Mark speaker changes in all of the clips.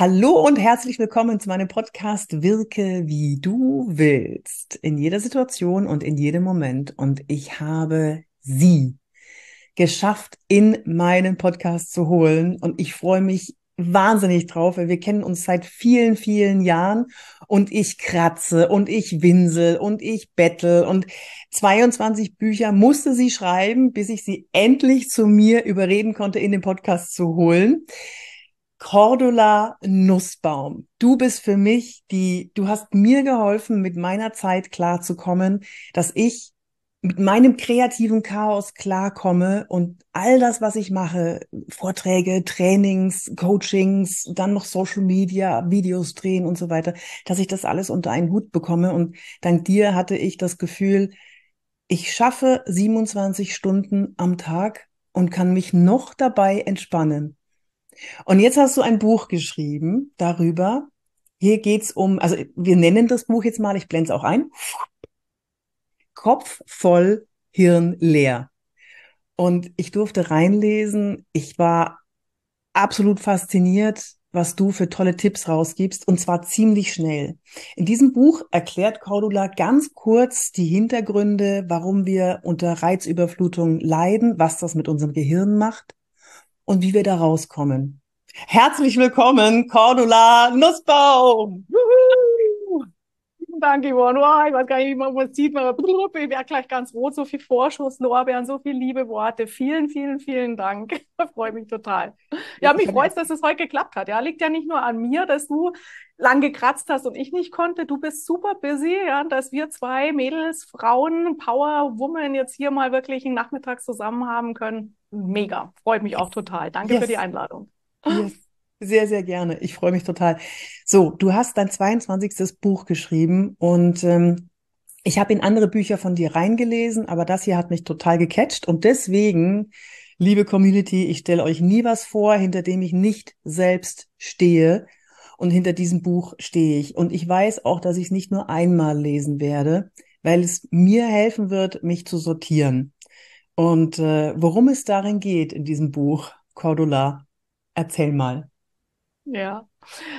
Speaker 1: Hallo und herzlich willkommen zu meinem Podcast Wirke wie du willst. In jeder Situation und in jedem Moment. Und ich habe sie geschafft, in meinen Podcast zu holen. Und ich freue mich wahnsinnig drauf, weil wir kennen uns seit vielen, vielen Jahren und ich kratze und ich winsel und ich bettel und 22 Bücher musste sie schreiben, bis ich sie endlich zu mir überreden konnte, in den Podcast zu holen. Cordula Nussbaum. Du bist für mich die, du hast mir geholfen, mit meiner Zeit klarzukommen, dass ich mit meinem kreativen Chaos klarkomme und all das, was ich mache, Vorträge, Trainings, Coachings, dann noch Social Media, Videos drehen und so weiter, dass ich das alles unter einen Hut bekomme. Und dank dir hatte ich das Gefühl, ich schaffe 27 Stunden am Tag und kann mich noch dabei entspannen. Und jetzt hast du ein Buch geschrieben darüber. Hier geht's um, also wir nennen das Buch jetzt mal, ich blende es auch ein. Kopf voll, Hirn leer. Und ich durfte reinlesen. Ich war absolut fasziniert, was du für tolle Tipps rausgibst, und zwar ziemlich schnell. In diesem Buch erklärt Cordula ganz kurz die Hintergründe, warum wir unter Reizüberflutung leiden, was das mit unserem Gehirn macht und wie wir da rauskommen. Herzlich willkommen, Cordula Nussbaum. Juhu.
Speaker 2: Danke, Yvonne. Oh, ich weiß gar nicht, wie man was sieht. Ich werde gleich ganz rot. So viel Vorschuss, Lorbeeren, so viele liebe Worte. Vielen, vielen, vielen Dank. Ich freue mich total. Ja, mich freut es, dass es heute geklappt hat. Ja, liegt ja nicht nur an mir, dass du lang gekratzt hast und ich nicht konnte. Du bist super busy, ja, dass wir zwei Mädels, Frauen, Power Woman jetzt hier mal wirklich einen Nachmittag zusammen haben können. Mega. Freut mich auch total. Danke yes. für die Einladung.
Speaker 1: Yes. Sehr, sehr gerne. Ich freue mich total. So, du hast dein 22. Buch geschrieben und ähm, ich habe in andere Bücher von dir reingelesen, aber das hier hat mich total gecatcht und deswegen, liebe Community, ich stelle euch nie was vor, hinter dem ich nicht selbst stehe und hinter diesem Buch stehe ich. Und ich weiß auch, dass ich es nicht nur einmal lesen werde, weil es mir helfen wird, mich zu sortieren. Und äh, worum es darin geht in diesem Buch, Cordula, erzähl mal.
Speaker 2: Ja,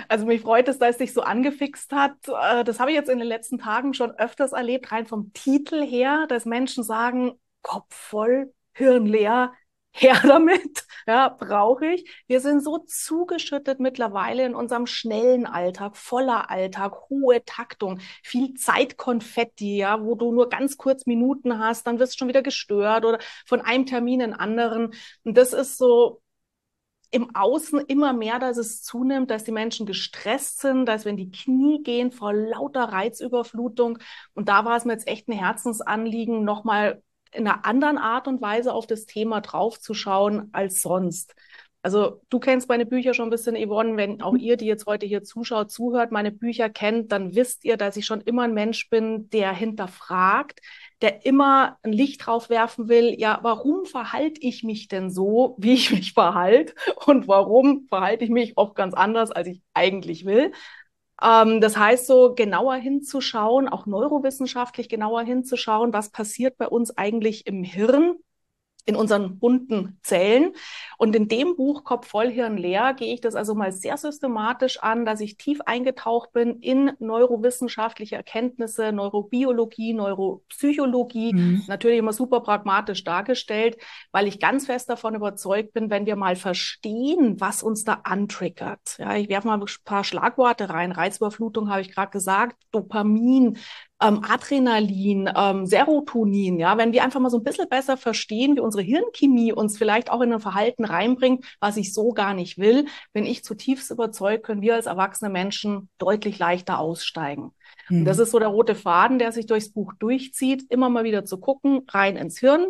Speaker 2: also mich freut es, dass es dich so angefixt hat. Äh, das habe ich jetzt in den letzten Tagen schon öfters erlebt, rein vom Titel her, dass Menschen sagen, Kopf voll, Hirn leer, her damit, ja, brauche ich. Wir sind so zugeschüttet mittlerweile in unserem schnellen Alltag, voller Alltag, hohe Taktung, viel Zeitkonfetti, ja, wo du nur ganz kurz Minuten hast, dann wirst du schon wieder gestört oder von einem Termin in anderen. Und das ist so im Außen immer mehr, dass es zunimmt, dass die Menschen gestresst sind, dass wenn die Knie gehen vor lauter Reizüberflutung. Und da war es mir jetzt echt ein Herzensanliegen, nochmal in einer anderen Art und Weise auf das Thema draufzuschauen als sonst. Also du kennst meine Bücher schon ein bisschen, Yvonne. Wenn auch ihr, die jetzt heute hier zuschaut, zuhört, meine Bücher kennt, dann wisst ihr, dass ich schon immer ein Mensch bin, der hinterfragt, der immer ein Licht drauf werfen will, ja, warum verhalte ich mich denn so, wie ich mich verhalte? Und warum verhalte ich mich oft ganz anders, als ich eigentlich will? Ähm, das heißt, so genauer hinzuschauen, auch neurowissenschaftlich genauer hinzuschauen, was passiert bei uns eigentlich im Hirn, in unseren bunten Zellen. Und in dem Buch Kopf voll Hirn leer gehe ich das also mal sehr systematisch an, dass ich tief eingetaucht bin in neurowissenschaftliche Erkenntnisse, Neurobiologie, Neuropsychologie, mhm. natürlich immer super pragmatisch dargestellt, weil ich ganz fest davon überzeugt bin, wenn wir mal verstehen, was uns da antriggert. Ja, ich werfe mal ein paar Schlagworte rein. Reizüberflutung habe ich gerade gesagt, Dopamin, ähm, Adrenalin, ähm, Serotonin, ja, wenn wir einfach mal so ein bisschen besser verstehen, wie unsere Hirnchemie uns vielleicht auch in ein Verhalten reinbringt, was ich so gar nicht will, bin ich zutiefst überzeugt, können wir als erwachsene Menschen deutlich leichter aussteigen. Mhm. Und das ist so der rote Faden, der sich durchs Buch durchzieht, immer mal wieder zu gucken, rein ins Hirn,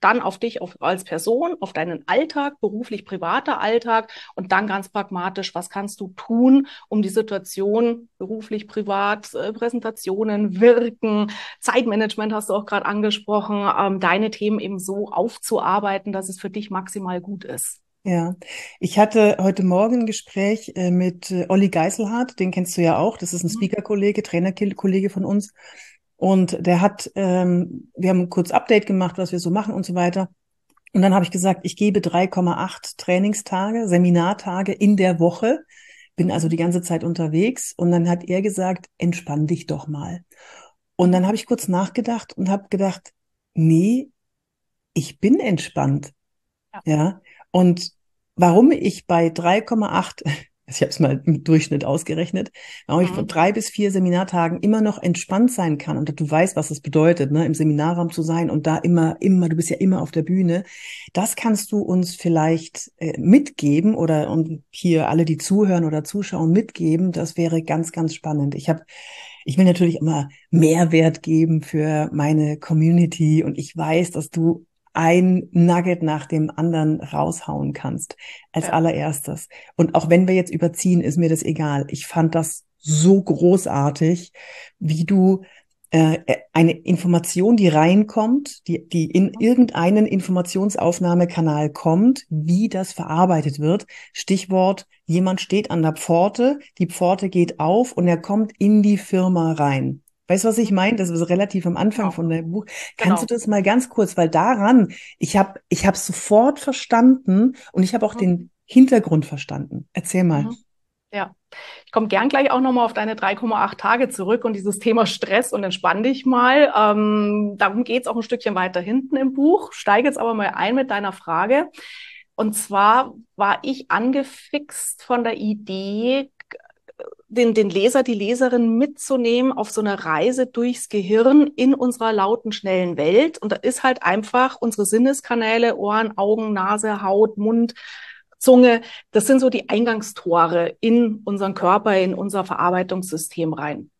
Speaker 2: dann auf dich auf, als Person, auf deinen Alltag, beruflich privater Alltag und dann ganz pragmatisch, was kannst du tun, um die Situation beruflich, privat, äh, Präsentationen, Wirken, Zeitmanagement hast du auch gerade angesprochen, ähm, deine Themen eben so aufzuarbeiten, dass es für dich maximal gut ist.
Speaker 1: Ja, ich hatte heute Morgen ein Gespräch äh, mit äh, Olli Geiselhardt, den kennst du ja auch, das ist ein mhm. Speaker-Kollege, Trainer-Kollege von uns. Und der hat, ähm, wir haben kurz Update gemacht, was wir so machen und so weiter. Und dann habe ich gesagt, ich gebe 3,8 Trainingstage, Seminartage in der Woche bin also die ganze Zeit unterwegs und dann hat er gesagt, entspann dich doch mal. Und dann habe ich kurz nachgedacht und habe gedacht, nee, ich bin entspannt. Ja. ja. Und warum ich bei 3,8 ich habe es mal im Durchschnitt ausgerechnet, warum mhm. ich von drei bis vier Seminartagen immer noch entspannt sein kann und du weißt, was das bedeutet, ne, im Seminarraum zu sein und da immer, immer, du bist ja immer auf der Bühne. Das kannst du uns vielleicht äh, mitgeben oder und hier alle, die zuhören oder zuschauen, mitgeben. Das wäre ganz, ganz spannend. Ich habe ich will natürlich immer Mehrwert geben für meine Community und ich weiß, dass du ein Nugget nach dem anderen raushauen kannst als ja. allererstes. Und auch wenn wir jetzt überziehen, ist mir das egal. Ich fand das so großartig, wie du äh, eine Information, die reinkommt, die, die in irgendeinen Informationsaufnahmekanal kommt, wie das verarbeitet wird. Stichwort, jemand steht an der Pforte, die Pforte geht auf und er kommt in die Firma rein. Weißt du, was ich meine? Das ist relativ am Anfang genau. von deinem Buch. Kannst genau. du das mal ganz kurz, weil daran, ich habe ich hab sofort verstanden und ich habe auch mhm. den Hintergrund verstanden. Erzähl mal. Mhm.
Speaker 2: Ja, ich komme gern gleich auch nochmal auf deine 3,8 Tage zurück und dieses Thema Stress und entspann dich mal. Ähm, darum geht's auch ein Stückchen weiter hinten im Buch. Steige jetzt aber mal ein mit deiner Frage. Und zwar war ich angefixt von der Idee, den, den Leser, die Leserin mitzunehmen auf so eine Reise durchs Gehirn in unserer lauten, schnellen Welt. Und da ist halt einfach unsere Sinneskanäle, Ohren, Augen, Nase, Haut, Mund, Zunge, das sind so die Eingangstore in unseren Körper, in unser Verarbeitungssystem rein.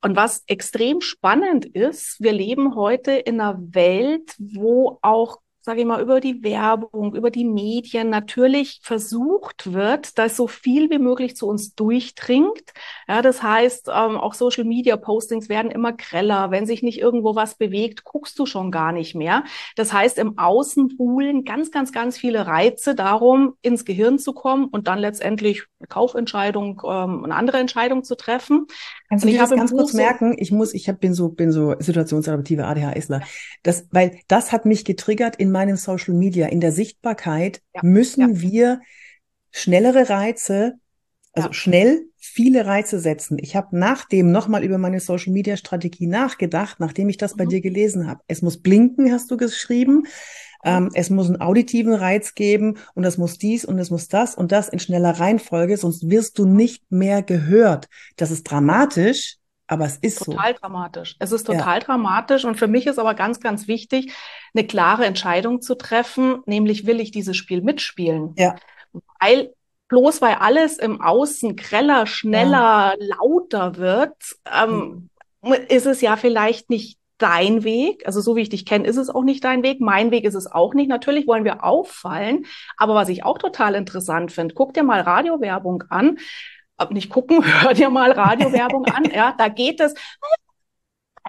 Speaker 2: Und was extrem spannend ist, wir leben heute in einer Welt, wo auch sage ich mal, über die Werbung, über die Medien natürlich versucht wird, dass so viel wie möglich zu uns durchdringt. Ja, das heißt, ähm, auch Social Media Postings werden immer greller. Wenn sich nicht irgendwo was bewegt, guckst du schon gar nicht mehr. Das heißt, im Außen buhlen ganz, ganz, ganz viele Reize darum, ins Gehirn zu kommen und dann letztendlich eine Kaufentscheidung, ähm, eine andere Entscheidung zu treffen.
Speaker 1: Kannst du dir das ganz kurz merken? Ich muss, ich hab, bin so, bin so situationsadaptive ADHSler. Das, weil das hat mich getriggert in meinem Social Media, in der Sichtbarkeit ja. müssen ja. wir schnellere Reize, also ja. schnell viele Reize setzen. Ich habe nachdem nochmal über meine Social Media Strategie nachgedacht, nachdem ich das mhm. bei dir gelesen habe. Es muss blinken, hast du geschrieben. Ähm, es muss einen auditiven Reiz geben und es muss dies und es muss das und das in schneller Reihenfolge, sonst wirst du nicht mehr gehört. Das ist dramatisch, aber es ist
Speaker 2: total so. dramatisch. Es ist total ja. dramatisch und für mich ist aber ganz, ganz wichtig, eine klare Entscheidung zu treffen, nämlich will ich dieses Spiel mitspielen. Ja. Weil bloß weil alles im Außen greller, schneller, ja. lauter wird, ähm, mhm. ist es ja vielleicht nicht dein Weg. Also so wie ich dich kenne, ist es auch nicht dein Weg. Mein Weg ist es auch nicht. Natürlich wollen wir auffallen. Aber was ich auch total interessant finde, guck dir mal Radiowerbung an nicht gucken, hör dir mal Radiowerbung an. Ja, da geht es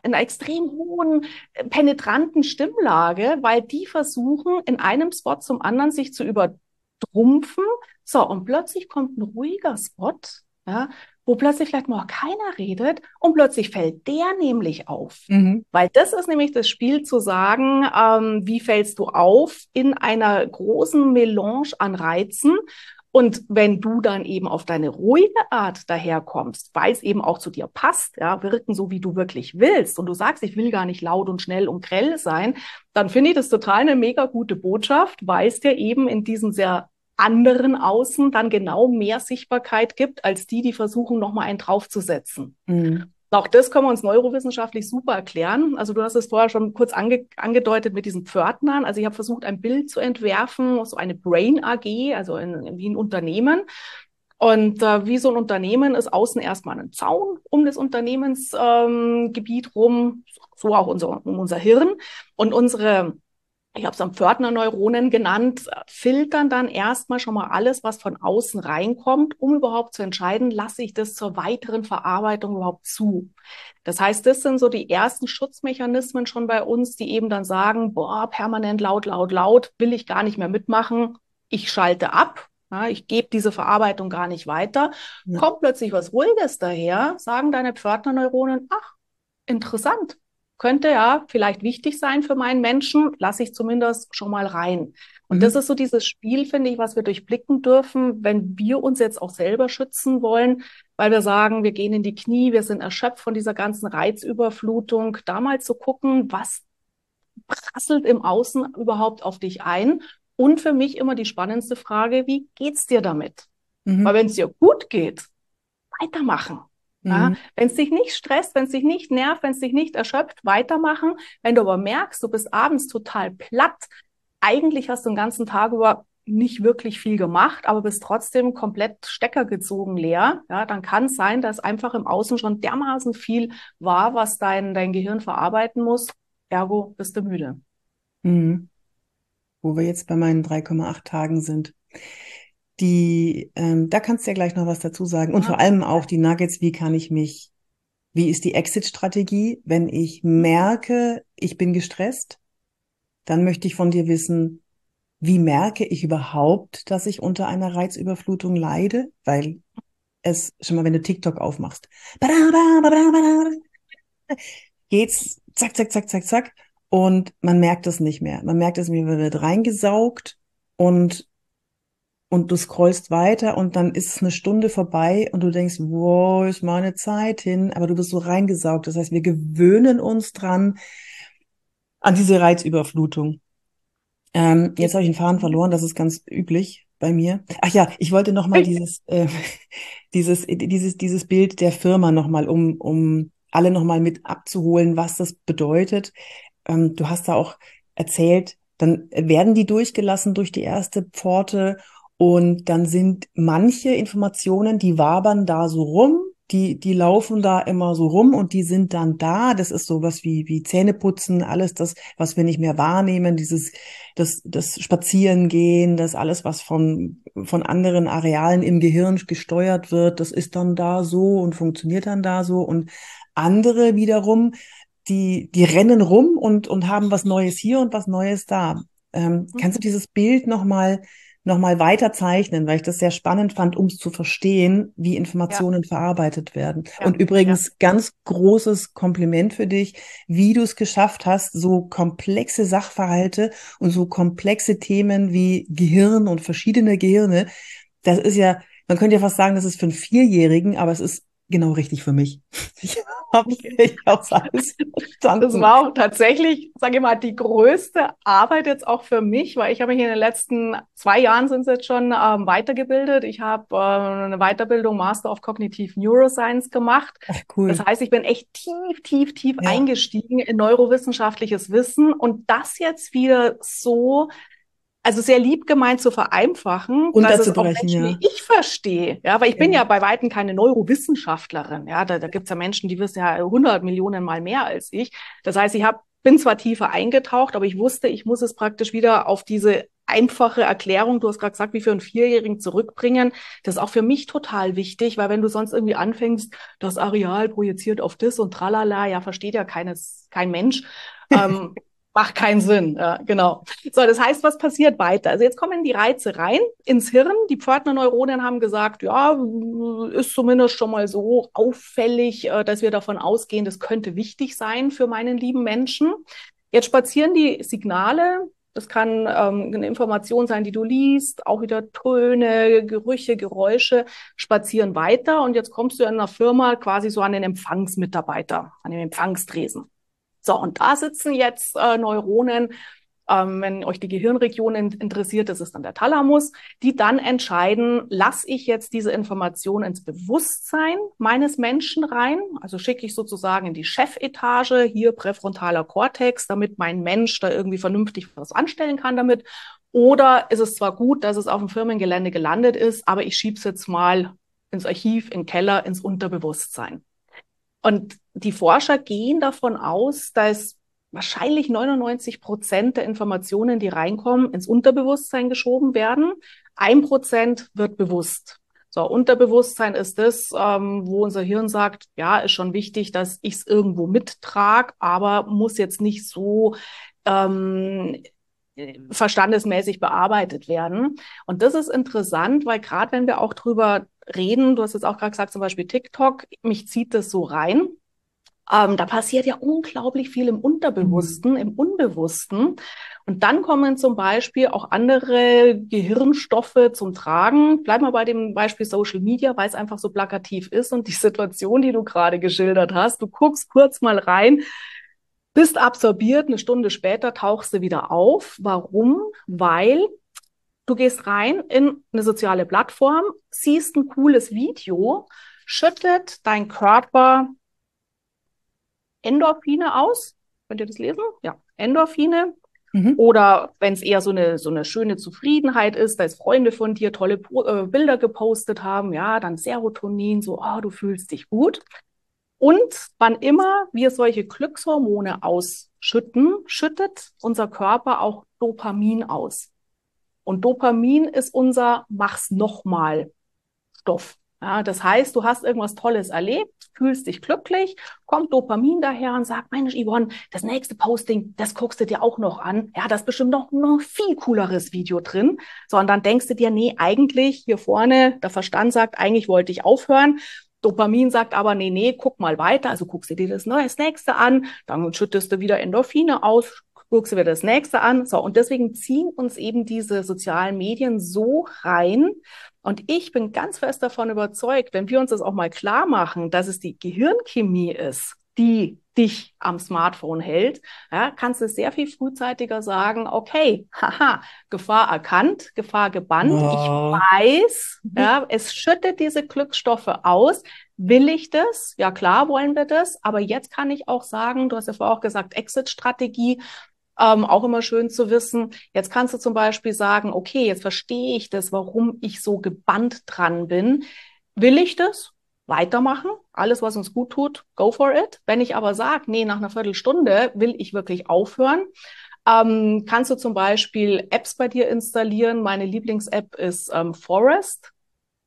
Speaker 2: in einer extrem hohen, äh, penetranten Stimmlage, weil die versuchen, in einem Spot zum anderen sich zu übertrumpfen. So, und plötzlich kommt ein ruhiger Spot, ja, wo plötzlich vielleicht mal keiner redet und plötzlich fällt der nämlich auf. Mhm. Weil das ist nämlich das Spiel zu sagen, ähm, wie fällst du auf in einer großen Melange an Reizen und wenn du dann eben auf deine ruhige Art daherkommst, weil es eben auch zu dir passt, ja, wirken so, wie du wirklich willst, und du sagst, ich will gar nicht laut und schnell und grell sein, dann finde ich das total eine mega gute Botschaft, weil es dir eben in diesem sehr anderen Außen dann genau mehr Sichtbarkeit gibt, als die, die versuchen, nochmal einen draufzusetzen. Mhm. Auch das können wir uns neurowissenschaftlich super erklären. Also du hast es vorher schon kurz ange angedeutet mit diesen Pförtnern. Also ich habe versucht, ein Bild zu entwerfen, so eine Brain AG, also in, wie ein Unternehmen. Und äh, wie so ein Unternehmen ist außen erstmal ein Zaun um das Unternehmensgebiet ähm, rum, so auch unser, um unser Hirn. Und unsere ich habe es am Pförtner-Neuronen genannt, filtern dann erstmal schon mal alles, was von außen reinkommt, um überhaupt zu entscheiden, lasse ich das zur weiteren Verarbeitung überhaupt zu. Das heißt, das sind so die ersten Schutzmechanismen schon bei uns, die eben dann sagen, boah, permanent laut, laut, laut, will ich gar nicht mehr mitmachen, ich schalte ab, ja, ich gebe diese Verarbeitung gar nicht weiter. Ja. Kommt plötzlich was Ruhiges daher, sagen deine Pförtner-Neuronen, ach, interessant, könnte ja vielleicht wichtig sein für meinen Menschen, lasse ich zumindest schon mal rein. Und mhm. das ist so dieses Spiel, finde ich, was wir durchblicken dürfen, wenn wir uns jetzt auch selber schützen wollen, weil wir sagen, wir gehen in die Knie, wir sind erschöpft von dieser ganzen Reizüberflutung, da mal zu gucken, was prasselt im Außen überhaupt auf dich ein? Und für mich immer die spannendste Frage, wie geht's dir damit? Mhm. Weil wenn es dir gut geht, weitermachen. Ja, mhm. wenn es dich nicht stresst, wenn es dich nicht nervt, wenn es dich nicht erschöpft, weitermachen. Wenn du aber merkst, du bist abends total platt, eigentlich hast du den ganzen Tag über nicht wirklich viel gemacht, aber bist trotzdem komplett Stecker gezogen leer, ja, dann kann es sein, dass einfach im Außen schon dermaßen viel war, was dein, dein Gehirn verarbeiten muss. Ergo bist du müde.
Speaker 1: Mhm. Wo wir jetzt bei meinen 3,8 Tagen sind die, ähm, da kannst du ja gleich noch was dazu sagen. Und ja. vor allem auch die Nuggets, wie kann ich mich, wie ist die Exit-Strategie, wenn ich merke, ich bin gestresst, dann möchte ich von dir wissen, wie merke ich überhaupt, dass ich unter einer Reizüberflutung leide? Weil es, schon mal, wenn du TikTok aufmachst, geht's zack, zack, zack, zack, zack. Und man merkt es nicht mehr. Man merkt es, mir wird reingesaugt und und du scrollst weiter und dann ist es eine Stunde vorbei und du denkst, wow, ist meine Zeit hin, aber du bist so reingesaugt. Das heißt, wir gewöhnen uns dran an diese Reizüberflutung. Ähm, jetzt habe ich einen Faden verloren, das ist ganz üblich bei mir. Ach ja, ich wollte noch mal dieses, äh, dieses, dieses, dieses Bild der Firma noch mal, um, um alle noch mal mit abzuholen, was das bedeutet. Ähm, du hast da auch erzählt, dann werden die durchgelassen durch die erste Pforte und dann sind manche Informationen, die wabern da so rum, die, die laufen da immer so rum und die sind dann da. Das ist sowas wie, wie Zähneputzen, alles das, was wir nicht mehr wahrnehmen, dieses, das, das Spazierengehen, das alles, was von, von anderen Arealen im Gehirn gesteuert wird, das ist dann da so und funktioniert dann da so und andere wiederum, die, die rennen rum und, und haben was Neues hier und was Neues da. Ähm, mhm. Kannst du dieses Bild nochmal nochmal weiter zeichnen, weil ich das sehr spannend fand, um es zu verstehen, wie Informationen ja. verarbeitet werden. Ja. Und übrigens ja. ganz großes Kompliment für dich, wie du es geschafft hast, so komplexe Sachverhalte und so komplexe Themen wie Gehirn und verschiedene Gehirne. Das ist ja, man könnte ja fast sagen, das ist für einen Vierjährigen, aber es ist genau richtig für mich.
Speaker 2: Ich habe hab's alles verstanden. Das war auch tatsächlich, sage ich mal, die größte Arbeit jetzt auch für mich, weil ich habe mich in den letzten zwei Jahren sind es jetzt schon ähm, weitergebildet. Ich habe äh, eine Weiterbildung Master of Cognitive Neuroscience gemacht. Ach, cool. Das heißt, ich bin echt tief, tief, tief ja. eingestiegen in neurowissenschaftliches Wissen und das jetzt wieder so also sehr lieb gemeint zu vereinfachen,
Speaker 1: und dass es auch Menschen
Speaker 2: ja. wie ich verstehe. Ja, weil ich ja. bin ja bei Weitem keine Neurowissenschaftlerin. Ja, da, da gibt's ja Menschen, die wissen ja 100 Millionen mal mehr als ich. Das heißt, ich hab, bin zwar tiefer eingetaucht, aber ich wusste, ich muss es praktisch wieder auf diese einfache Erklärung, du hast gerade gesagt, wie für einen Vierjährigen zurückbringen. Das ist auch für mich total wichtig, weil wenn du sonst irgendwie anfängst, das Areal projiziert auf das und tralala, ja, versteht ja keines, kein Mensch. ähm, macht keinen Sinn. Ja, genau. So, das heißt, was passiert weiter? Also jetzt kommen die Reize rein ins Hirn. Die Pförtnerneuronen haben gesagt, ja, ist zumindest schon mal so auffällig, äh, dass wir davon ausgehen, das könnte wichtig sein für meinen lieben Menschen. Jetzt spazieren die Signale. Das kann ähm, eine Information sein, die du liest, auch wieder Töne, Gerüche, Geräusche spazieren weiter. Und jetzt kommst du in einer Firma quasi so an den Empfangsmitarbeiter, an den Empfangstresen. So, und da sitzen jetzt äh, Neuronen, ähm, wenn euch die Gehirnregion interessiert, das ist dann der Thalamus, die dann entscheiden, lasse ich jetzt diese Information ins Bewusstsein meines Menschen rein, also schicke ich sozusagen in die Chefetage, hier präfrontaler Kortex, damit mein Mensch da irgendwie vernünftig was anstellen kann damit. Oder ist es zwar gut, dass es auf dem Firmengelände gelandet ist, aber ich schiebe es jetzt mal ins Archiv, in den Keller, ins Unterbewusstsein. Und die Forscher gehen davon aus, dass wahrscheinlich 99 Prozent der Informationen, die reinkommen, ins Unterbewusstsein geschoben werden. Ein Prozent wird bewusst. So, Unterbewusstsein ist das, ähm, wo unser Hirn sagt, ja, ist schon wichtig, dass ich es irgendwo mittrag, aber muss jetzt nicht so ähm, verstandesmäßig bearbeitet werden. Und das ist interessant, weil gerade wenn wir auch drüber reden, du hast jetzt auch gerade gesagt, zum Beispiel TikTok, mich zieht das so rein. Ähm, da passiert ja unglaublich viel im Unterbewussten, mhm. im Unbewussten. Und dann kommen zum Beispiel auch andere Gehirnstoffe zum Tragen. Bleib mal bei dem Beispiel Social Media, weil es einfach so plakativ ist und die Situation, die du gerade geschildert hast. Du guckst kurz mal rein, bist absorbiert, eine Stunde später tauchst du wieder auf. Warum? Weil du gehst rein in eine soziale Plattform, siehst ein cooles Video, schüttet dein Körper Endorphine aus. Könnt ihr das lesen? Ja, Endorphine. Mhm. Oder wenn es eher so eine, so eine schöne Zufriedenheit ist, dass Freunde von dir tolle äh, Bilder gepostet haben, ja, dann Serotonin, so, oh, du fühlst dich gut. Und wann immer wir solche Glückshormone ausschütten, schüttet unser Körper auch Dopamin aus. Und Dopamin ist unser Mach's nochmal Stoff. Ja, das heißt, du hast irgendwas Tolles erlebt, fühlst dich glücklich, kommt Dopamin daher und sagt, Mensch, Yvonne, das nächste Posting, das guckst du dir auch noch an. Ja, da ist bestimmt noch ein viel cooleres Video drin. So, und dann denkst du dir, nee, eigentlich hier vorne, der Verstand sagt, eigentlich wollte ich aufhören. Dopamin sagt aber, nee, nee, guck mal weiter. Also guckst du dir das, neue, das nächste an, dann schüttest du wieder Endorphine aus, guckst du dir das nächste an. So, und deswegen ziehen uns eben diese sozialen Medien so rein, und ich bin ganz fest davon überzeugt, wenn wir uns das auch mal klar machen, dass es die Gehirnchemie ist, die dich am Smartphone hält, ja, kannst du sehr viel frühzeitiger sagen, okay, haha, Gefahr erkannt, Gefahr gebannt, oh. ich weiß, ja, es schüttet diese Glückstoffe aus. Will ich das? Ja, klar wollen wir das. Aber jetzt kann ich auch sagen, du hast ja vorher auch gesagt, Exit-Strategie. Ähm, auch immer schön zu wissen. Jetzt kannst du zum Beispiel sagen, okay, jetzt verstehe ich das, warum ich so gebannt dran bin. Will ich das? Weitermachen, alles, was uns gut tut, go for it. Wenn ich aber sage, nee, nach einer Viertelstunde will ich wirklich aufhören, ähm, kannst du zum Beispiel Apps bei dir installieren. Meine Lieblings-App ist ähm, Forest.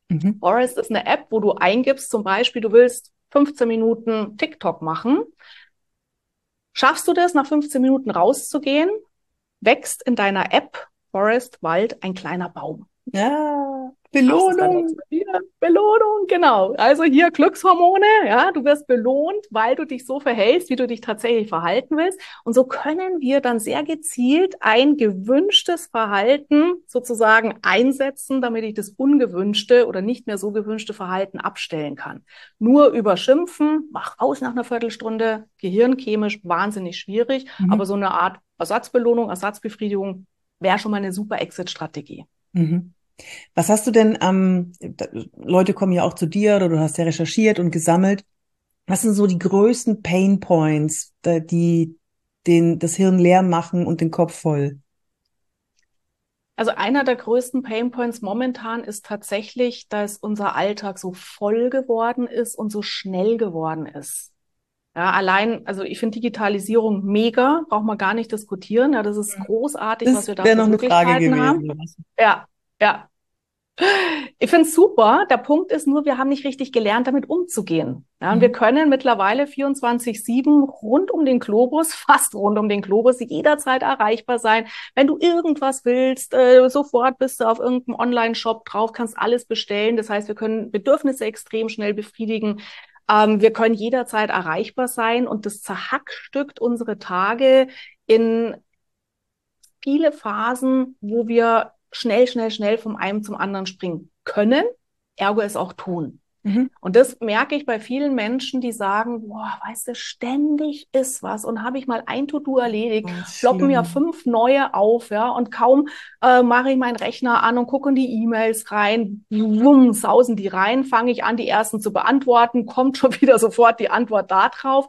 Speaker 2: Mhm. Forest ist eine App, wo du eingibst, zum Beispiel, du willst 15 Minuten TikTok machen. Schaffst du das, nach 15 Minuten rauszugehen, wächst in deiner App Forest Wald ein kleiner Baum.
Speaker 1: Ja, Belohnung.
Speaker 2: Belohnung, genau. Also hier Glückshormone, ja, du wirst belohnt, weil du dich so verhältst, wie du dich tatsächlich verhalten willst. Und so können wir dann sehr gezielt ein gewünschtes Verhalten sozusagen einsetzen, damit ich das ungewünschte oder nicht mehr so gewünschte Verhalten abstellen kann. Nur überschimpfen, mach aus nach einer Viertelstunde, gehirnchemisch wahnsinnig schwierig, mhm. aber so eine Art Ersatzbelohnung, Ersatzbefriedigung wäre schon mal eine super Exit-Strategie.
Speaker 1: Mhm. Was hast du denn, ähm, Leute kommen ja auch zu dir oder du hast ja recherchiert und gesammelt. Was sind so die größten Pain Points, die den, das Hirn leer machen und den Kopf voll?
Speaker 2: Also einer der größten Pain Points momentan ist tatsächlich, dass unser Alltag so voll geworden ist und so schnell geworden ist. Ja, allein, also ich finde Digitalisierung mega, braucht man gar nicht diskutieren. Ja, das ist großartig,
Speaker 1: das
Speaker 2: was wir
Speaker 1: da für noch eine Frage gewesen, haben.
Speaker 2: Ja, ja. Ich finde es super. Der Punkt ist nur, wir haben nicht richtig gelernt, damit umzugehen. Ja, und mhm. wir können mittlerweile 24-7 rund um den Globus, fast rund um den Globus, jederzeit erreichbar sein. Wenn du irgendwas willst, äh, sofort bist du auf irgendeinem Online-Shop drauf, kannst alles bestellen. Das heißt, wir können Bedürfnisse extrem schnell befriedigen. Ähm, wir können jederzeit erreichbar sein und das zerhackstückt unsere Tage in viele Phasen, wo wir schnell, schnell, schnell vom einen zum anderen springen können, ergo es auch tun. Mhm. Und das merke ich bei vielen Menschen, die sagen, boah, weißt du, ständig ist was und habe ich mal ein To-Do erledigt, ploppen mir fünf neue auf, ja, und kaum äh, mache ich meinen Rechner an und gucke in die E-Mails rein, wumm, sausen die rein, fange ich an, die ersten zu beantworten, kommt schon wieder sofort die Antwort da drauf.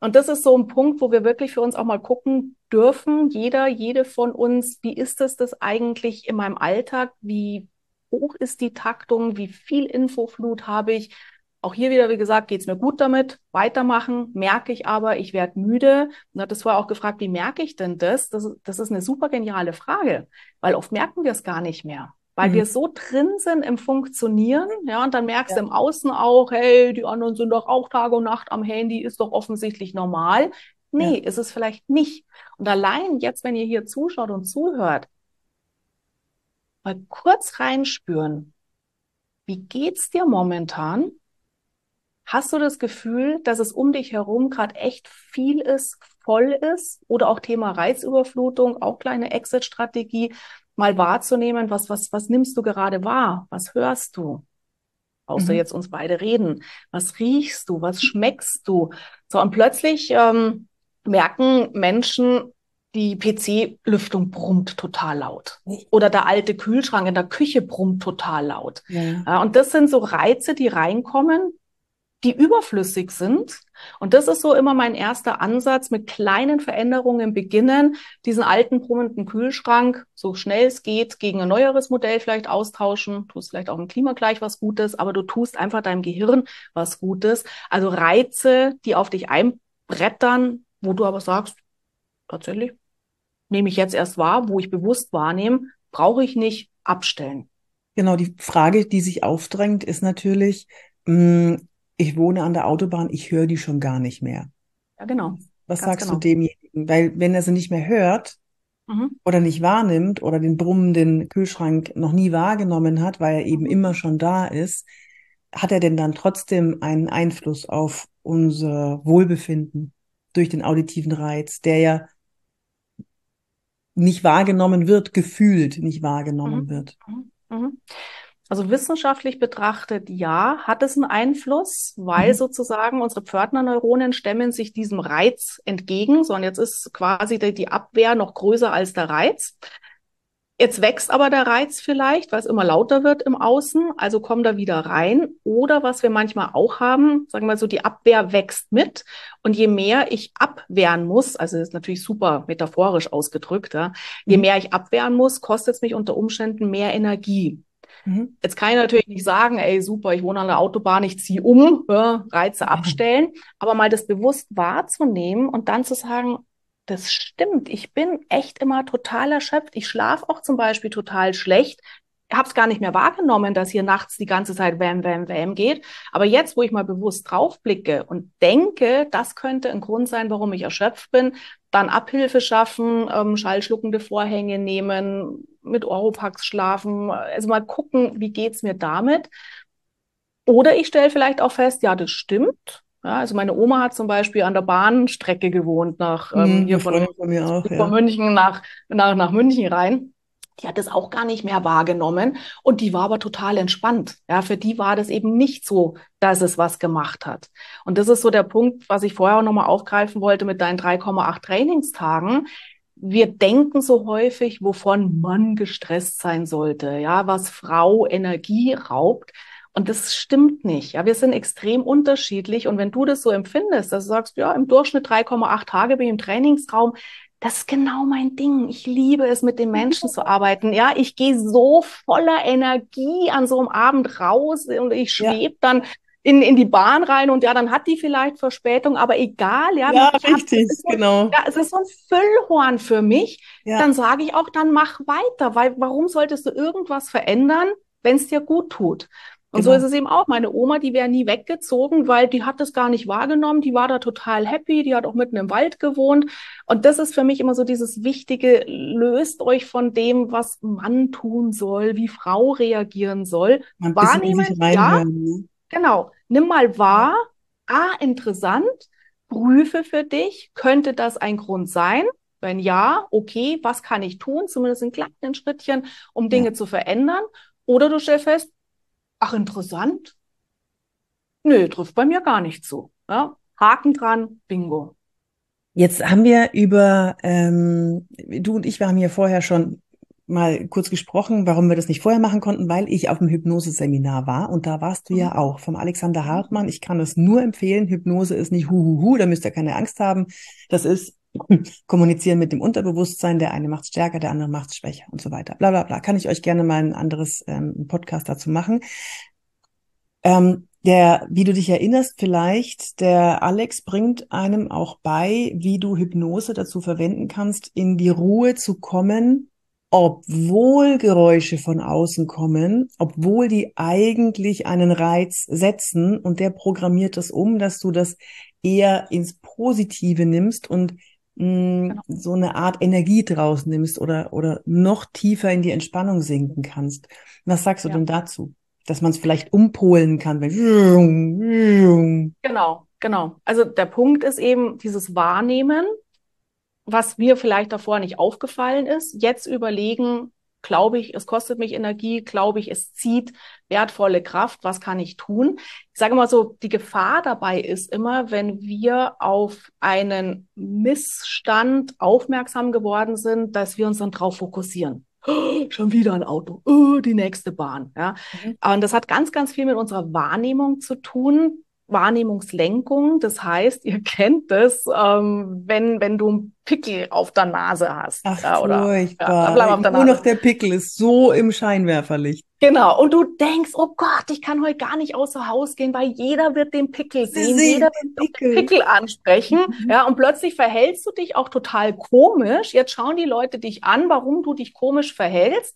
Speaker 2: Und das ist so ein Punkt, wo wir wirklich für uns auch mal gucken dürfen, jeder, jede von uns, wie ist es das eigentlich in meinem Alltag? Wie hoch ist die Taktung? Wie viel Infoflut habe ich? Auch hier wieder, wie gesagt, geht es mir gut damit, weitermachen, merke ich aber, ich werde müde. Und hat das vorher auch gefragt, wie merke ich denn das? das? Das ist eine super geniale Frage, weil oft merken wir es gar nicht mehr weil mhm. wir so drin sind im Funktionieren, ja, und dann merkst ja. du im Außen auch, hey, die anderen sind doch auch Tag und Nacht am Handy, ist doch offensichtlich normal. Nee, ja. ist es vielleicht nicht. Und allein jetzt, wenn ihr hier zuschaut und zuhört, mal kurz reinspüren, wie geht's dir momentan? Hast du das Gefühl, dass es um dich herum gerade echt viel ist, voll ist? Oder auch Thema Reizüberflutung, auch kleine Exit-Strategie, mal wahrzunehmen, was, was, was nimmst du gerade wahr? Was hörst du? Außer mhm. jetzt uns beide reden. Was riechst du? Was schmeckst du? So, und plötzlich ähm, merken Menschen, die PC-Lüftung brummt total laut. Oder der alte Kühlschrank in der Küche brummt total laut. Ja. Und das sind so Reize, die reinkommen, die überflüssig sind. Und das ist so immer mein erster Ansatz, mit kleinen Veränderungen beginnen, diesen alten brummenden Kühlschrank so schnell es geht gegen ein neueres Modell vielleicht austauschen. Tust vielleicht auch im Klima gleich was Gutes, aber du tust einfach deinem Gehirn was Gutes. Also Reize, die auf dich einbrettern, wo du aber sagst, tatsächlich, nehme ich jetzt erst wahr, wo ich bewusst wahrnehme, brauche ich nicht abstellen.
Speaker 1: Genau, die Frage, die sich aufdrängt, ist natürlich, mh, hm, ich wohne an der Autobahn, ich höre die schon gar nicht mehr.
Speaker 2: Ja, genau.
Speaker 1: Was Ganz sagst genau. du demjenigen? Weil wenn er sie nicht mehr hört mhm. oder nicht wahrnimmt oder den brummenden Kühlschrank noch nie wahrgenommen hat, weil er eben mhm. immer schon da ist, hat er denn dann trotzdem einen Einfluss auf unser Wohlbefinden durch den auditiven Reiz, der ja nicht wahrgenommen wird, gefühlt nicht wahrgenommen mhm. wird. Mhm.
Speaker 2: Also wissenschaftlich betrachtet, ja, hat es einen Einfluss, weil mhm. sozusagen unsere Pförtnerneuronen stemmen sich diesem Reiz entgegen. So, und jetzt ist quasi die Abwehr noch größer als der Reiz. Jetzt wächst aber der Reiz vielleicht, weil es immer lauter wird im Außen, also kommen da wieder rein. Oder was wir manchmal auch haben, sagen wir so, die Abwehr wächst mit. Und je mehr ich abwehren muss, also das ist natürlich super metaphorisch ausgedrückt, ja, je mhm. mehr ich abwehren muss, kostet es mich unter Umständen mehr Energie. Mhm. Jetzt kann ich natürlich nicht sagen, ey, super, ich wohne an der Autobahn, ich ziehe um, ja, Reize abstellen, aber mal das bewusst wahrzunehmen und dann zu sagen, das stimmt. Ich bin echt immer total erschöpft. Ich schlafe auch zum Beispiel total schlecht. Ich habe es gar nicht mehr wahrgenommen, dass hier nachts die ganze Zeit Wham, Wham, Wham geht. Aber jetzt, wo ich mal bewusst draufblicke und denke, das könnte ein Grund sein, warum ich erschöpft bin, dann Abhilfe schaffen, ähm, schallschluckende Vorhänge nehmen, mit Oropax schlafen, also mal gucken, wie geht's mir damit. Oder ich stelle vielleicht auch fest, ja, das stimmt. Ja, also meine Oma hat zum Beispiel an der Bahnstrecke gewohnt, nach ähm, mhm, hier von, von, mir auch, von ja. München nach, nach, nach München rein. Die hat das auch gar nicht mehr wahrgenommen und die war aber total entspannt. Ja, für die war das eben nicht so, dass es was gemacht hat. Und das ist so der Punkt, was ich vorher auch nochmal aufgreifen wollte mit deinen 3,8 Trainingstagen. Wir denken so häufig, wovon Mann gestresst sein sollte, ja, was Frau Energie raubt. Und das stimmt nicht. Ja, wir sind extrem unterschiedlich. Und wenn du das so empfindest, dass du sagst, ja, im Durchschnitt 3,8 Tage bin ich im Trainingsraum, das ist genau mein Ding. Ich liebe es, mit den Menschen zu arbeiten. Ja, ich gehe so voller Energie an so einem Abend raus und ich schwebe ja. dann in, in die Bahn rein und ja, dann hat die vielleicht Verspätung, aber egal, ja.
Speaker 1: Ja, richtig, so, genau.
Speaker 2: Ja, es ist so ein Füllhorn für mich. Ja. Dann sage ich auch, dann mach weiter, weil warum solltest du irgendwas verändern, wenn es dir gut tut? Und genau. so ist es eben auch. Meine Oma, die wäre nie weggezogen, weil die hat das gar nicht wahrgenommen. Die war da total happy. Die hat auch mitten im Wald gewohnt. Und das ist für mich immer so dieses Wichtige. Löst euch von dem, was Mann tun soll, wie Frau reagieren soll.
Speaker 1: Man Wahrnehmen, ja. Ne?
Speaker 2: Genau. Nimm mal wahr. Ah, interessant. Prüfe für dich. Könnte das ein Grund sein? Wenn ja, okay, was kann ich tun? Zumindest in kleinen Schrittchen, um Dinge ja. zu verändern. Oder du stellst fest, ach interessant, nö, trifft bei mir gar nicht zu. Ja? Haken dran, bingo.
Speaker 1: Jetzt haben wir über, ähm, du und ich, wir haben hier vorher schon mal kurz gesprochen, warum wir das nicht vorher machen konnten, weil ich auf dem Hypnoseseminar war und da warst du ja mhm. auch vom Alexander Hartmann. Ich kann es nur empfehlen. Hypnose ist nicht huhuhu, da müsst ihr keine Angst haben. Das ist kommunizieren mit dem Unterbewusstsein. Der eine macht stärker, der andere macht schwächer und so weiter. Bla bla bla. Kann ich euch gerne mal ein anderes ähm, Podcast dazu machen. Ähm, der, wie du dich erinnerst, vielleicht, der Alex bringt einem auch bei, wie du Hypnose dazu verwenden kannst, in die Ruhe zu kommen, obwohl Geräusche von außen kommen, obwohl die eigentlich einen Reiz setzen und der programmiert das um, dass du das eher ins Positive nimmst und genau. so eine Art Energie draus nimmst oder, oder noch tiefer in die Entspannung sinken kannst. Was sagst du ja. denn dazu? dass man es vielleicht umpolen kann. Wenn
Speaker 2: genau, genau. Also der Punkt ist eben dieses Wahrnehmen, was mir vielleicht davor nicht aufgefallen ist, jetzt überlegen, glaube ich, es kostet mich Energie, glaube ich, es zieht wertvolle Kraft, was kann ich tun? Ich sage mal so, die Gefahr dabei ist immer, wenn wir auf einen Missstand aufmerksam geworden sind, dass wir uns dann drauf fokussieren. Oh, schon wieder ein Auto, oh, die nächste Bahn. Ja? Mhm. Und das hat ganz, ganz viel mit unserer Wahrnehmung zu tun, Wahrnehmungslenkung. Das heißt, ihr kennt es, ähm, wenn, wenn du einen Pickel auf der Nase hast.
Speaker 1: Ach, ja, oder, furchtbar. Ja, Nur noch der Pickel ist so im Scheinwerferlicht.
Speaker 2: Genau. Und du denkst, oh Gott, ich kann heute gar nicht außer Haus gehen, weil jeder wird den Pickel sehen, Sie jeder wird den Pickel. Pickel ansprechen. Mhm. Ja, und plötzlich verhältst du dich auch total komisch. Jetzt schauen die Leute dich an, warum du dich komisch verhältst.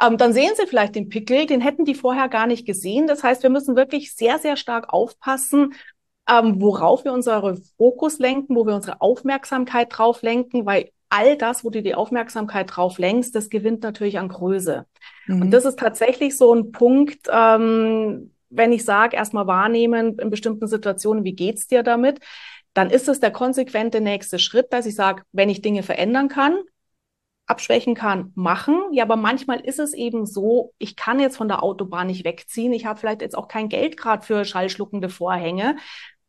Speaker 2: Ähm, dann sehen sie vielleicht den Pickel, den hätten die vorher gar nicht gesehen. Das heißt, wir müssen wirklich sehr, sehr stark aufpassen, ähm, worauf wir unsere Fokus lenken, wo wir unsere Aufmerksamkeit drauf lenken, weil all das, wo du die Aufmerksamkeit drauf lenkst, das gewinnt natürlich an Größe. Mhm. Und das ist tatsächlich so ein Punkt, ähm, wenn ich sage, erstmal wahrnehmen in bestimmten Situationen, wie geht's dir damit? Dann ist es der konsequente nächste Schritt, dass ich sage, wenn ich Dinge verändern kann, abschwächen kann, machen. Ja, aber manchmal ist es eben so, ich kann jetzt von der Autobahn nicht wegziehen. Ich habe vielleicht jetzt auch kein Geld gerade für schallschluckende Vorhänge.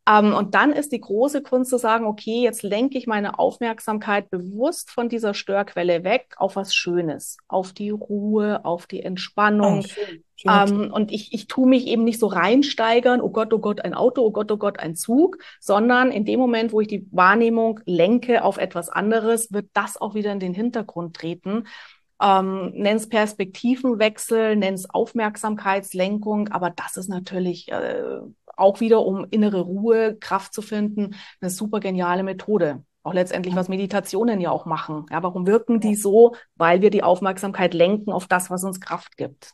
Speaker 2: Ähm, und dann ist die große Kunst zu sagen, okay, jetzt lenke ich meine Aufmerksamkeit bewusst von dieser Störquelle weg auf was Schönes, auf die Ruhe, auf die Entspannung. Oh, schön. Ähm, und ich, ich tue mich eben nicht so reinsteigern, oh Gott, oh Gott, ein Auto, oh Gott, oh Gott, ein Zug, sondern in dem Moment, wo ich die Wahrnehmung lenke auf etwas anderes, wird das auch wieder in den Hintergrund treten. Ähm, nenn es Perspektivenwechsel, nenn es Aufmerksamkeitslenkung, aber das ist natürlich äh, auch wieder, um innere Ruhe, Kraft zu finden, eine super geniale Methode. Auch letztendlich, was Meditationen ja auch machen. Ja, warum wirken die so? Weil wir die Aufmerksamkeit lenken auf das, was uns Kraft gibt.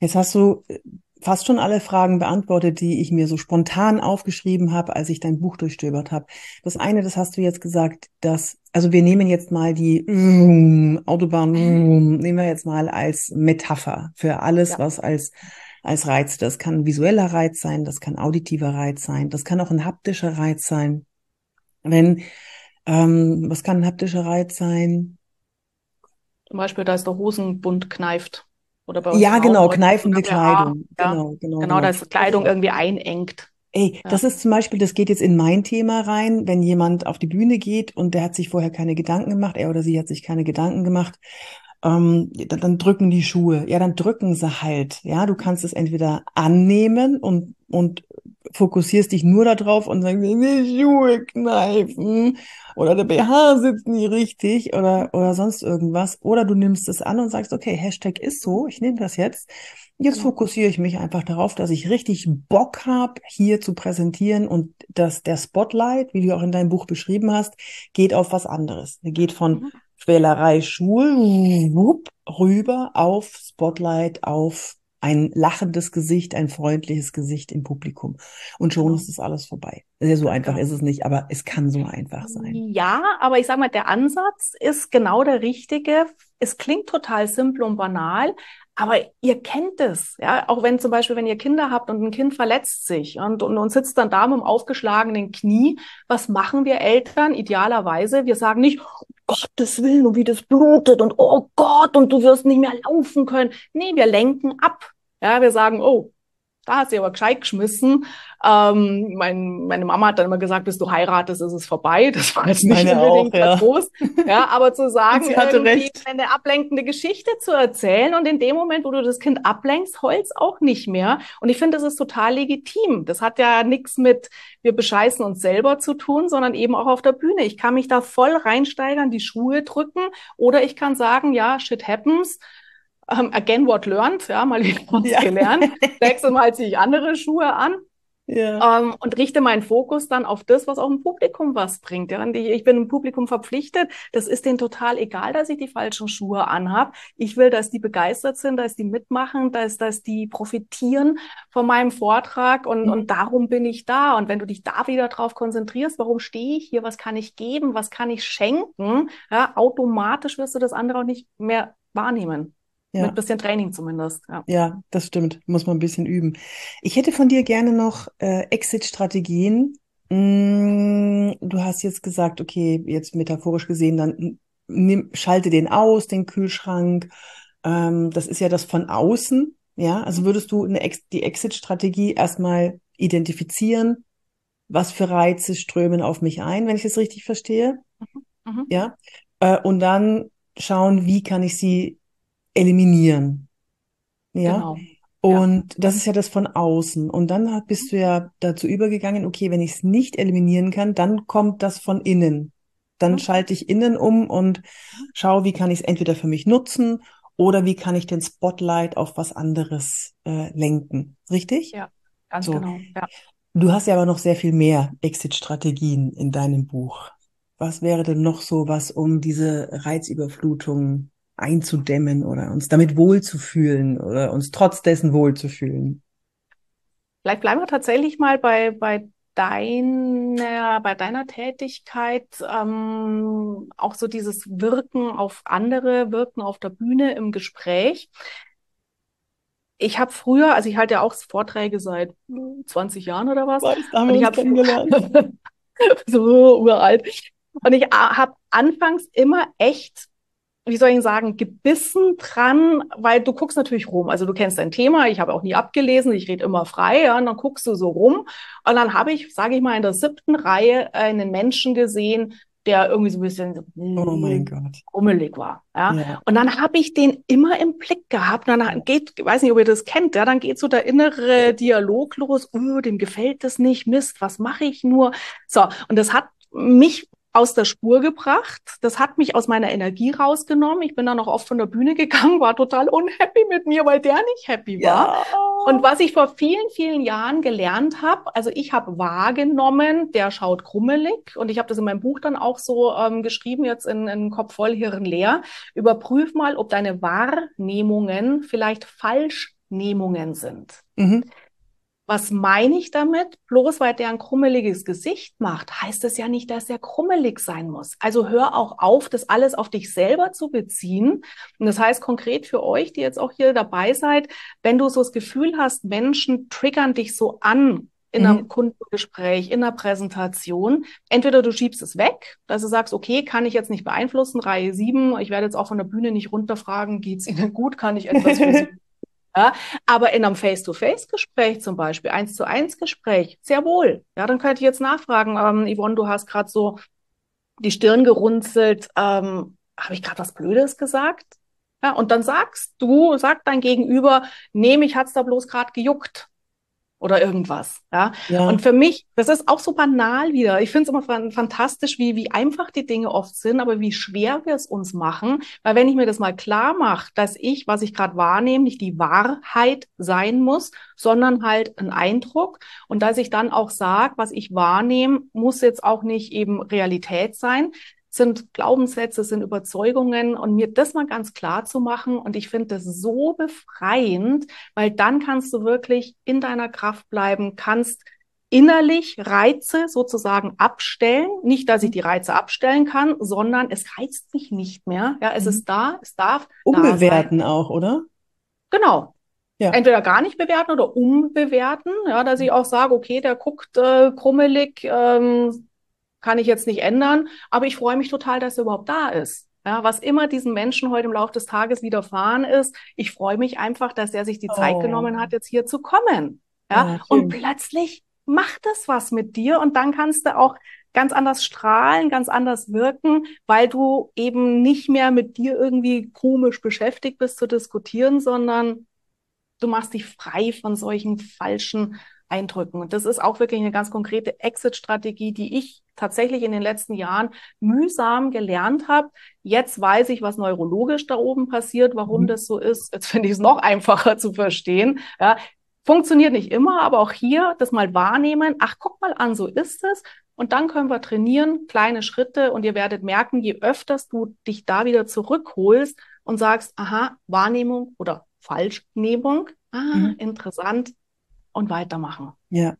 Speaker 1: Jetzt hast du äh, fast schon alle Fragen beantwortet, die ich mir so spontan aufgeschrieben habe, als ich dein Buch durchstöbert habe. Das eine, das hast du jetzt gesagt, dass, also wir nehmen jetzt mal die mm, Autobahn, mm, nehmen wir jetzt mal als Metapher für alles, ja. was als als Reiz. Das kann ein visueller Reiz sein, das kann auditiver Reiz sein, das kann auch ein haptischer Reiz sein. Wenn, ähm, was kann ein haptischer Reiz sein?
Speaker 2: Zum Beispiel, da ist der Hosenbund kneift.
Speaker 1: Oder bei uns ja, genau, kneifende Kleidung.
Speaker 2: Ja, genau, genau, genau, dass genau. Kleidung irgendwie einengt.
Speaker 1: Ey, ja. das ist zum Beispiel, das geht jetzt in mein Thema rein, wenn jemand auf die Bühne geht und der hat sich vorher keine Gedanken gemacht, er oder sie hat sich keine Gedanken gemacht, ähm, dann, dann drücken die Schuhe. Ja, dann drücken sie halt. Ja, du kannst es entweder annehmen und, und fokussierst dich nur darauf und sagst, die Schuhe kneifen oder der BH sitzt nie richtig oder, oder sonst irgendwas. Oder du nimmst es an und sagst, okay, Hashtag ist so, ich nehme das jetzt. Jetzt fokussiere ich mich einfach darauf, dass ich richtig Bock habe, hier zu präsentieren und dass der Spotlight, wie du auch in deinem Buch beschrieben hast, geht auf was anderes. Er geht von Quälerei Schul rüber auf Spotlight, auf ein lachendes Gesicht, ein freundliches Gesicht im Publikum. Und schon genau. ist es alles vorbei. Ja, so einfach ist es nicht, aber es kann so einfach sein.
Speaker 2: Ja, aber ich sag mal, der Ansatz ist genau der richtige. Es klingt total simpel und banal, aber ihr kennt es, ja, auch wenn zum Beispiel, wenn ihr Kinder habt und ein Kind verletzt sich und, und, und sitzt dann da mit dem aufgeschlagenen Knie, was machen wir Eltern idealerweise? Wir sagen nicht, oh Gottes Willen, und wie das blutet und oh Gott, und du wirst nicht mehr laufen können. Nee, wir lenken ab. Ja, wir sagen, oh, da hast du aber gescheit geschmissen. Ähm, mein, meine Mama hat dann immer gesagt, bis du heiratest, ist es vorbei. Das war jetzt nicht unbedingt auch, ja. groß. Ja, aber zu sagen, irgendwie eine ablenkende Geschichte zu erzählen und in dem Moment, wo du das Kind ablenkst, heult's auch nicht mehr. Und ich finde, das ist total legitim. Das hat ja nichts mit, wir bescheißen uns selber zu tun, sondern eben auch auf der Bühne. Ich kann mich da voll reinsteigern, die Schuhe drücken oder ich kann sagen, ja, shit happens um, ähm, again what learned, ja, mal wieder was ja. gelernt. Nächstes Mal ziehe ich andere Schuhe an. Ja. Ähm, und richte meinen Fokus dann auf das, was auch im Publikum was bringt. Ja? Ich bin im Publikum verpflichtet. Das ist denen total egal, dass ich die falschen Schuhe anhab. Ich will, dass die begeistert sind, dass die mitmachen, dass, dass die profitieren von meinem Vortrag. Und, mhm. und darum bin ich da. Und wenn du dich da wieder drauf konzentrierst, warum stehe ich hier? Was kann ich geben? Was kann ich schenken? Ja, automatisch wirst du das andere auch nicht mehr wahrnehmen. Ja. Mit bisschen Training zumindest. Ja.
Speaker 1: ja, das stimmt. Muss man ein bisschen üben. Ich hätte von dir gerne noch äh, Exit-Strategien. Mm, du hast jetzt gesagt, okay, jetzt metaphorisch gesehen, dann nimm, schalte den aus, den Kühlschrank. Ähm, das ist ja das von außen. Ja, also würdest du eine Ex die Exit-Strategie erstmal identifizieren, was für Reize strömen auf mich ein, wenn ich es richtig verstehe? Mhm. Mhm. Ja, äh, und dann schauen, wie kann ich sie eliminieren. Ja. Genau. Und ja. das ist ja das von außen. Und dann bist du ja dazu übergegangen, okay, wenn ich es nicht eliminieren kann, dann kommt das von innen. Dann mhm. schalte ich innen um und schaue, wie kann ich es entweder für mich nutzen oder wie kann ich den Spotlight auf was anderes äh, lenken. Richtig?
Speaker 2: Ja, ganz so. genau. Ja.
Speaker 1: Du hast ja aber noch sehr viel mehr Exit-Strategien in deinem Buch. Was wäre denn noch so was, um diese Reizüberflutung einzudämmen oder uns damit wohlzufühlen oder uns trotz dessen wohlzufühlen?
Speaker 2: Vielleicht bleiben wir tatsächlich mal bei, bei deiner, bei deiner Tätigkeit ähm, auch so dieses Wirken auf andere, Wirken auf der Bühne im Gespräch. Ich habe früher, also ich halte ja auch Vorträge seit 20 Jahren oder was. Weiß,
Speaker 1: da haben wir uns kennengelernt.
Speaker 2: so uralt. Und ich habe anfangs immer echt wie soll ich sagen, gebissen dran, weil du guckst natürlich rum. Also du kennst dein Thema, ich habe auch nie abgelesen, ich rede immer frei, ja, und dann guckst du so rum. Und dann habe ich, sage ich mal, in der siebten Reihe einen Menschen gesehen, der irgendwie so ein bisschen
Speaker 1: oh mein Gott.
Speaker 2: rummelig war. Ja? ja. Und dann habe ich den immer im Blick gehabt. Und dann geht, ich weiß nicht, ob ihr das kennt, ja, dann geht so der innere Dialog los, oh, dem gefällt das nicht, Mist, was mache ich nur? So, und das hat mich aus der Spur gebracht. Das hat mich aus meiner Energie rausgenommen. Ich bin dann noch oft von der Bühne gegangen, war total unhappy mit mir, weil der nicht happy war. Ja. Und was ich vor vielen, vielen Jahren gelernt habe, also ich habe wahrgenommen, der schaut krummelig und ich habe das in meinem Buch dann auch so ähm, geschrieben, jetzt in, in Kopf voll, Hirn leer. Überprüf mal, ob deine Wahrnehmungen vielleicht Falschnehmungen sind. Mhm. Was meine ich damit? Bloß weil der ein krummeliges Gesicht macht, heißt das ja nicht, dass er krummelig sein muss. Also hör auch auf, das alles auf dich selber zu beziehen. Und das heißt konkret für euch, die jetzt auch hier dabei seid, wenn du so das Gefühl hast, Menschen triggern dich so an in einem mhm. Kundengespräch, in einer Präsentation. Entweder du schiebst es weg, dass du sagst, okay, kann ich jetzt nicht beeinflussen, Reihe 7, ich werde jetzt auch von der Bühne nicht runterfragen, geht's Ihnen gut, kann ich etwas für Sie Ja, aber in einem Face-to-Face-Gespräch zum Beispiel, eins zu eins Gespräch, sehr wohl. Ja, dann könnte ich jetzt nachfragen, ähm, Yvonne, du hast gerade so die Stirn gerunzelt. Ähm, Habe ich gerade was Blödes gesagt? Ja, und dann sagst du, sagt dein Gegenüber, nee, mich hat's da bloß gerade gejuckt oder irgendwas. Ja? ja? Und für mich, das ist auch so banal wieder. Ich finde es immer fantastisch, wie, wie einfach die Dinge oft sind, aber wie schwer wir es uns machen. Weil wenn ich mir das mal klar mache, dass ich, was ich gerade wahrnehme, nicht die Wahrheit sein muss, sondern halt ein Eindruck. Und dass ich dann auch sage, was ich wahrnehme, muss jetzt auch nicht eben Realität sein, sind Glaubenssätze, sind Überzeugungen und mir das mal ganz klar zu machen. Und ich finde das so befreiend, weil dann kannst du wirklich in deiner Kraft bleiben, kannst innerlich Reize sozusagen abstellen. Nicht, dass ich die Reize abstellen kann, sondern es reizt mich nicht mehr. Ja, es mhm. ist da, es darf.
Speaker 1: Umbewerten da auch, oder?
Speaker 2: Genau. Ja. Entweder gar nicht bewerten oder umbewerten, ja, dass ich auch sage, okay, der guckt äh, krummelig, ähm, kann ich jetzt nicht ändern, aber ich freue mich total, dass er überhaupt da ist. Ja, was immer diesen Menschen heute im Laufe des Tages widerfahren ist, ich freue mich einfach, dass er sich die Zeit oh. genommen hat, jetzt hier zu kommen. Ja, ja und plötzlich macht das was mit dir und dann kannst du auch ganz anders strahlen, ganz anders wirken, weil du eben nicht mehr mit dir irgendwie komisch beschäftigt bist zu diskutieren, sondern du machst dich frei von solchen falschen Eindrücken. Und das ist auch wirklich eine ganz konkrete Exit-Strategie, die ich tatsächlich in den letzten Jahren mühsam gelernt habe. Jetzt weiß ich, was neurologisch da oben passiert, warum mhm. das so ist. Jetzt finde ich es noch einfacher zu verstehen. Ja, funktioniert nicht immer, aber auch hier das mal wahrnehmen. Ach, guck mal an, so ist es. Und dann können wir trainieren, kleine Schritte. Und ihr werdet merken, je öfters du dich da wieder zurückholst und sagst, aha, Wahrnehmung oder Falschnehmung, ah, mhm. interessant, und weitermachen.
Speaker 1: Ja.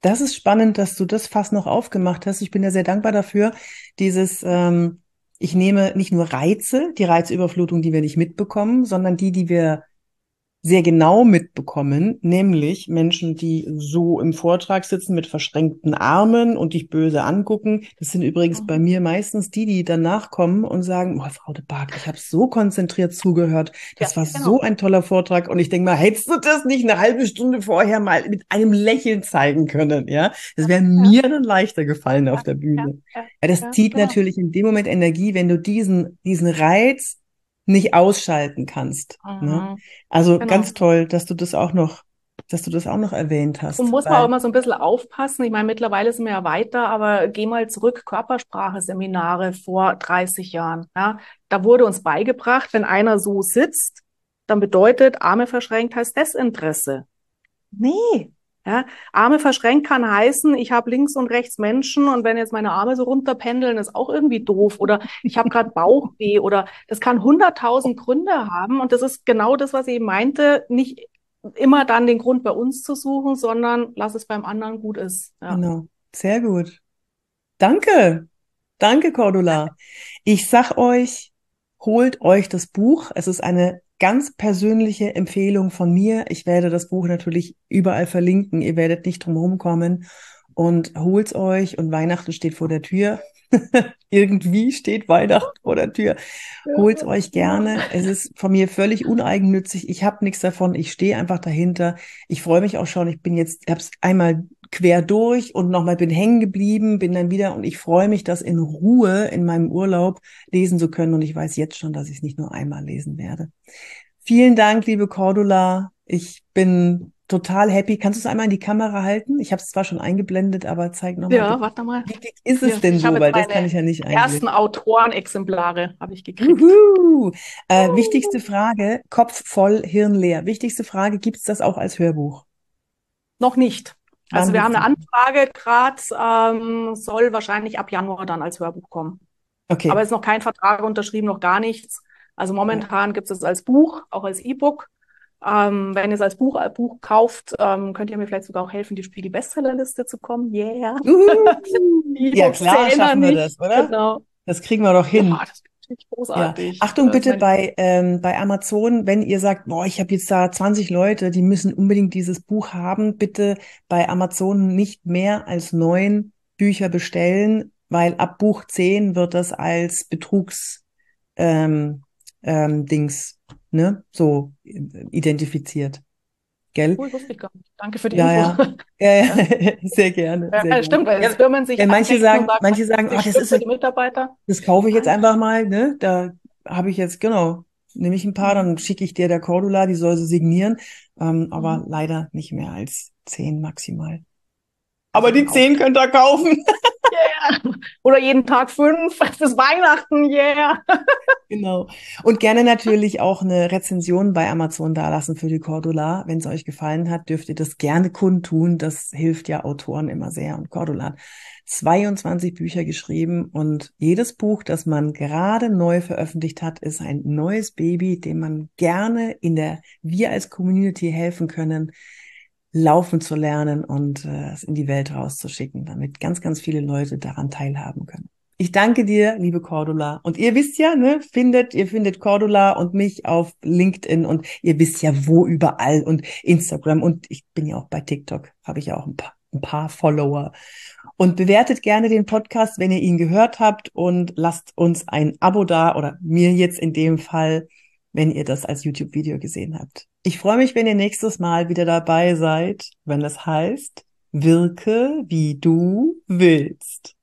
Speaker 1: Das ist spannend, dass du das fast noch aufgemacht hast. Ich bin ja sehr dankbar dafür. Dieses, ähm, ich nehme nicht nur Reize, die Reizüberflutung, die wir nicht mitbekommen, sondern die, die wir sehr genau mitbekommen, nämlich Menschen, die so im Vortrag sitzen mit verschränkten Armen und dich böse angucken. Das sind übrigens mhm. bei mir meistens die, die danach kommen und sagen, oh, Frau de Barg, ich habe so konzentriert zugehört. Das ja, war genau. so ein toller Vortrag. Und ich denke mal, hättest du das nicht eine halbe Stunde vorher mal mit einem Lächeln zeigen können, ja? Das wäre ja. mir dann leichter gefallen auf der Bühne. Ja, das zieht genau. natürlich in dem Moment Energie, wenn du diesen, diesen Reiz nicht ausschalten kannst. Ne? Mhm. Ne? Also genau. ganz toll, dass du das auch noch, dass du das auch noch erwähnt hast.
Speaker 2: Und muss man auch immer so ein bisschen aufpassen. Ich meine, mittlerweile sind wir ja weiter, aber geh mal zurück, Körpersprache-Seminare vor 30 Jahren. Ja? Da wurde uns beigebracht, wenn einer so sitzt, dann bedeutet Arme verschränkt heißt Desinteresse. Nee, ja, Arme verschränkt kann heißen, ich habe links und rechts Menschen und wenn jetzt meine Arme so runterpendeln, ist auch irgendwie doof oder ich habe gerade Bauchweh oder das kann hunderttausend Gründe haben und das ist genau das, was ich meinte, nicht immer dann den Grund bei uns zu suchen, sondern lass es beim anderen gut ist.
Speaker 1: Ja. Genau, sehr gut. Danke, danke Cordula. Ich sag euch, holt euch das Buch. Es ist eine ganz persönliche Empfehlung von mir. Ich werde das Buch natürlich überall verlinken. Ihr werdet nicht drum kommen und holt's euch und Weihnachten steht vor der Tür. Irgendwie steht Weihnachten vor der Tür. Holt's euch gerne. Es ist von mir völlig uneigennützig. Ich habe nichts davon. Ich stehe einfach dahinter. Ich freue mich auch schon. Ich bin jetzt, hab's einmal quer durch und nochmal bin hängen geblieben, bin dann wieder und ich freue mich, das in Ruhe in meinem Urlaub lesen zu können und ich weiß jetzt schon, dass ich es nicht nur einmal lesen werde. Vielen Dank, liebe Cordula. Ich bin total happy. Kannst du es einmal in die Kamera halten? Ich habe es zwar schon eingeblendet, aber zeig nochmal.
Speaker 2: Ja, warte mal.
Speaker 1: Wie dick ist es ja, denn so? Weil das kann ich ja nicht
Speaker 2: einblenden. ersten Autorenexemplare habe ich gekriegt. Juhu.
Speaker 1: Äh. Wichtigste Frage, Kopf voll, Hirn leer. Wichtigste Frage, gibt es das auch als Hörbuch?
Speaker 2: Noch nicht. Also wir haben eine Anfrage gerade, ähm, soll wahrscheinlich ab Januar dann als Hörbuch kommen. Okay. Aber es ist noch kein Vertrag unterschrieben, noch gar nichts. Also momentan ja. gibt es es als Buch, auch als E-Book. Ähm, wenn ihr es als Buch, als Buch kauft, ähm, könnt ihr mir vielleicht sogar auch helfen, die Spiegel Bestsellerliste zu kommen. Yeah.
Speaker 1: ja klar, schaffen wir das, oder? Genau. Das kriegen wir doch hin. Ja, das großartig. Ja. Achtung bitte bei, ähm, bei Amazon, wenn ihr sagt, boah, ich habe jetzt da 20 Leute, die müssen unbedingt dieses Buch haben, bitte bei Amazon nicht mehr als neun Bücher bestellen, weil ab Buch 10 wird das als Betrugs ähm, ähm, Dings, ne, so identifiziert. Gell?
Speaker 2: Cool, wusste ich gar nicht. Danke für die
Speaker 1: ja, Info. Ja, ja, ja, sehr gerne. Sehr
Speaker 2: ja, stimmt, weil es Firmen sich
Speaker 1: ja, manche sagen, sagen, manche sagen, ach, das ist
Speaker 2: die Mitarbeiter.
Speaker 1: Das kaufe ich jetzt einfach mal, ne? Da habe ich jetzt genau, nehme ich ein paar, dann schicke ich dir der Cordula, die soll sie signieren, ähm, aber mhm. leider nicht mehr als zehn maximal. Aber die zehn könnt ihr kaufen.
Speaker 2: Oder jeden Tag fünf. Es Weihnachten, yeah.
Speaker 1: genau. Und gerne natürlich auch eine Rezension bei Amazon dalassen für die Cordula. Wenn es euch gefallen hat, dürft ihr das gerne kundtun. Das hilft ja Autoren immer sehr. Und Cordula hat 22 Bücher geschrieben und jedes Buch, das man gerade neu veröffentlicht hat, ist ein neues Baby, dem man gerne in der wir als Community helfen können, laufen zu lernen und äh, es in die Welt rauszuschicken, damit ganz, ganz viele Leute daran teilhaben können. Ich danke dir, liebe Cordula. Und ihr wisst ja, ne, findet, ihr findet Cordula und mich auf LinkedIn und ihr wisst ja, wo überall und Instagram und ich bin ja auch bei TikTok, habe ich ja auch ein paar, ein paar Follower. Und bewertet gerne den Podcast, wenn ihr ihn gehört habt und lasst uns ein Abo da oder mir jetzt in dem Fall, wenn ihr das als YouTube-Video gesehen habt. Ich freue mich, wenn ihr nächstes Mal wieder dabei seid, wenn es heißt, wirke wie du willst.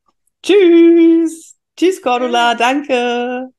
Speaker 1: Tschüss. Tschüss, Cordula. Danke.